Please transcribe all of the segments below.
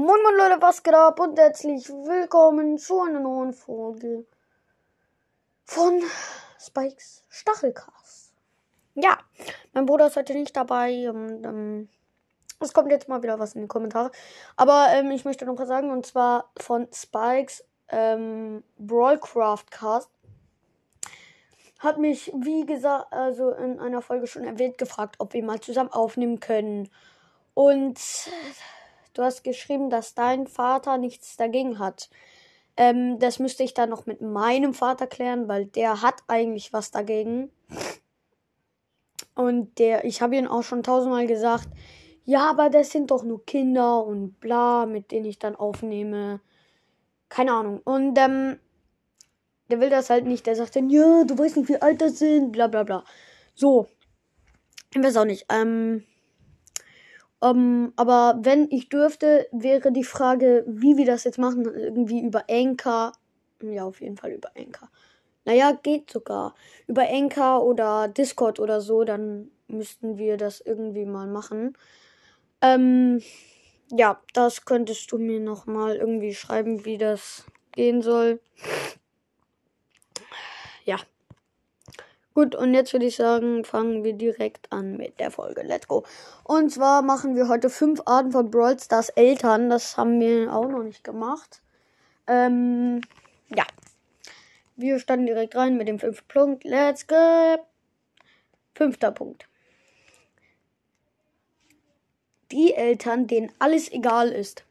Moin Moin Leute, was geht ab und herzlich willkommen zu einer neuen Folge von Spikes Stachelcast. Ja, mein Bruder ist heute nicht dabei und ähm, es kommt jetzt mal wieder was in die Kommentare. Aber ähm, ich möchte noch was sagen und zwar von Spikes ähm, Brawlcraft Cast hat mich, wie gesagt, also in einer Folge schon erwähnt, gefragt, ob wir mal zusammen aufnehmen können. Und du hast geschrieben, dass dein Vater nichts dagegen hat. Ähm, das müsste ich dann noch mit meinem Vater klären, weil der hat eigentlich was dagegen. Und der, ich habe ihn auch schon tausendmal gesagt, ja, aber das sind doch nur Kinder und bla, mit denen ich dann aufnehme. Keine Ahnung. Und ähm, der will das halt nicht. Der sagt dann, ja, du weißt nicht, wie alt das sind, bla bla bla. So. Ich weiß auch nicht. Ähm, um, ähm, aber wenn ich dürfte, wäre die Frage, wie wir das jetzt machen, irgendwie über Anchor. Ja, auf jeden Fall über Anchor. Naja, geht sogar. Über Anchor oder Discord oder so, dann müssten wir das irgendwie mal machen. Ähm, ja, das könntest du mir nochmal irgendwie schreiben, wie das gehen soll. Ja. Gut, und jetzt würde ich sagen, fangen wir direkt an mit der Folge. Let's go. Und zwar machen wir heute fünf Arten von Brawl Stars Eltern. Das haben wir auch noch nicht gemacht. Ähm, ja. Wir standen direkt rein mit dem fünften Punkt. Let's go. Fünfter Punkt. Die Eltern, denen alles egal ist.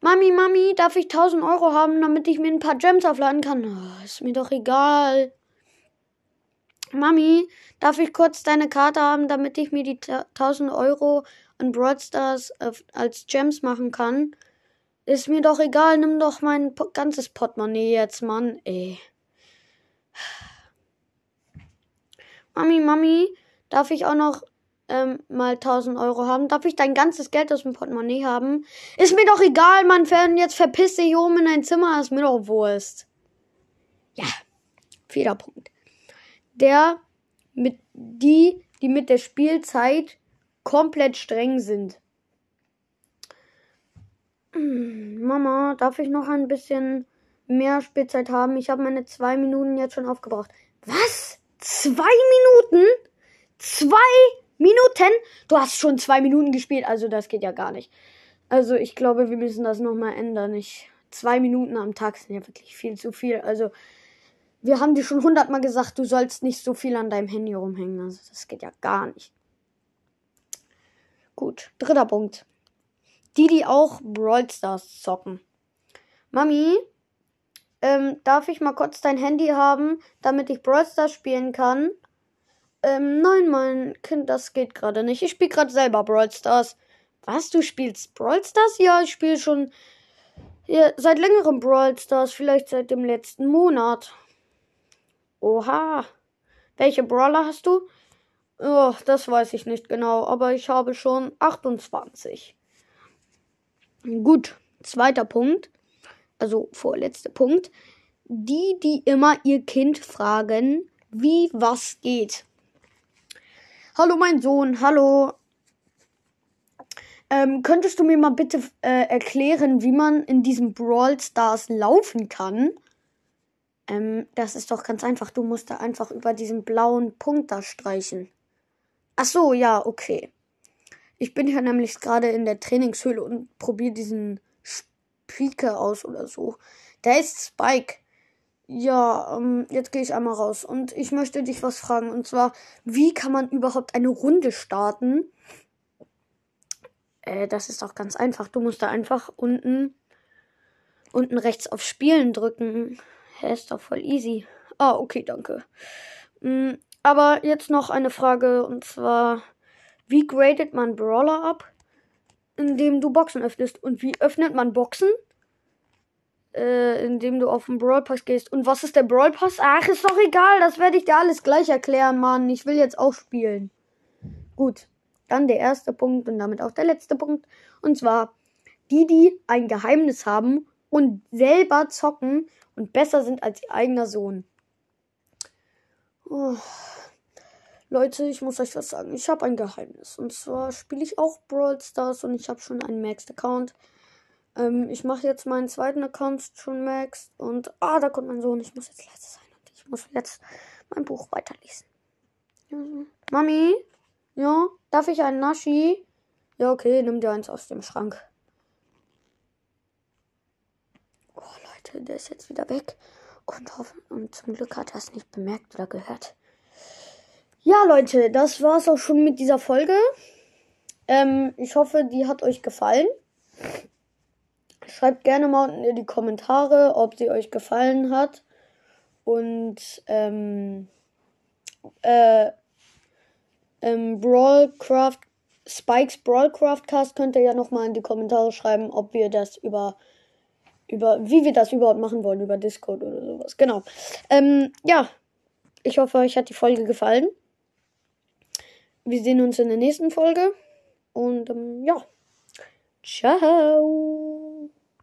Mami, Mami, darf ich 1000 Euro haben, damit ich mir ein paar Gems aufladen kann? Oh, ist mir doch egal. Mami, darf ich kurz deine Karte haben, damit ich mir die 1000 Euro an Broadstars als Gems machen kann? Ist mir doch egal, nimm doch mein ganzes Portemonnaie jetzt, Mann, ey. Mami, Mami, darf ich auch noch ähm, mal 1000 Euro haben? Darf ich dein ganzes Geld aus dem Portemonnaie haben? Ist mir doch egal, Mann, Fern, jetzt verpiss dich oben in dein Zimmer, ist mir doch Wurst. Ja, Federpunkt der mit die, die mit der Spielzeit komplett streng sind. Mama, darf ich noch ein bisschen mehr Spielzeit haben? Ich habe meine zwei Minuten jetzt schon aufgebraucht. Was? Zwei Minuten? Zwei Minuten? Du hast schon zwei Minuten gespielt, also das geht ja gar nicht. Also ich glaube, wir müssen das nochmal ändern. Ich, zwei Minuten am Tag sind ja wirklich viel zu viel. Also wir haben dir schon hundertmal gesagt, du sollst nicht so viel an deinem Handy rumhängen. Also das geht ja gar nicht. Gut, dritter Punkt. Die, die auch Brawl Stars zocken. Mami, ähm, darf ich mal kurz dein Handy haben, damit ich Brawl Stars spielen kann? Ähm, nein, mein Kind, das geht gerade nicht. Ich spiele gerade selber Brawl Stars. Was, du spielst Brawl Stars? Ja, ich spiele schon ja, seit längerem Brawl Stars, vielleicht seit dem letzten Monat. Oha. Welche Brawler hast du? Oh, das weiß ich nicht genau, aber ich habe schon 28. Gut, zweiter Punkt. Also vorletzter Punkt. Die, die immer ihr Kind fragen, wie was geht. Hallo mein Sohn, hallo. Ähm, könntest du mir mal bitte äh, erklären, wie man in diesem Brawl Stars laufen kann? Ähm, das ist doch ganz einfach. Du musst da einfach über diesen blauen Punkt da streichen. Ach so, ja, okay. Ich bin hier nämlich gerade in der Trainingshöhle und probiere diesen Speaker aus oder so. Der ist Spike. Ja, ähm, jetzt gehe ich einmal raus und ich möchte dich was fragen. Und zwar, wie kann man überhaupt eine Runde starten? Äh, das ist doch ganz einfach. Du musst da einfach unten, unten rechts auf Spielen drücken. Hä, ist doch voll easy. Ah, okay, danke. Mhm, aber jetzt noch eine Frage und zwar, wie gradet man Brawler ab? Indem du Boxen öffnest. Und wie öffnet man Boxen? Äh, indem du auf den Brawl Pass gehst. Und was ist der Brawl Pass? Ach, ist doch egal, das werde ich dir alles gleich erklären, Mann. Ich will jetzt auch spielen. Gut, dann der erste Punkt und damit auch der letzte Punkt. Und zwar, die, die ein Geheimnis haben und selber zocken und besser sind als ihr eigener Sohn. Oh. Leute, ich muss euch was sagen. Ich habe ein Geheimnis. Und zwar spiele ich auch Brawl Stars und ich habe schon einen Maxed Account. Ähm, ich mache jetzt meinen zweiten Account schon Max und ah, da kommt mein Sohn. Ich muss jetzt leise sein und ich muss jetzt mein Buch weiterlesen. Mami, ja, darf ich einen Naschi? Ja, okay, nimm dir eins aus dem Schrank. Leute, der ist jetzt wieder weg. Und, hoffen, und zum Glück hat er es nicht bemerkt oder gehört. Ja, Leute, das war's auch schon mit dieser Folge. Ähm, ich hoffe, die hat euch gefallen. Schreibt gerne mal unten in die Kommentare, ob sie euch gefallen hat. Und ähm, äh, ähm, Brawlcraft, Spikes Brawlcraft Cast könnt ihr ja nochmal in die Kommentare schreiben, ob wir das über, über, wie wir das überhaupt machen wollen, über Discord oder sowas. Genau. Ähm, ja, ich hoffe, euch hat die Folge gefallen. Wir sehen uns in der nächsten Folge. Und ähm, ja, ciao.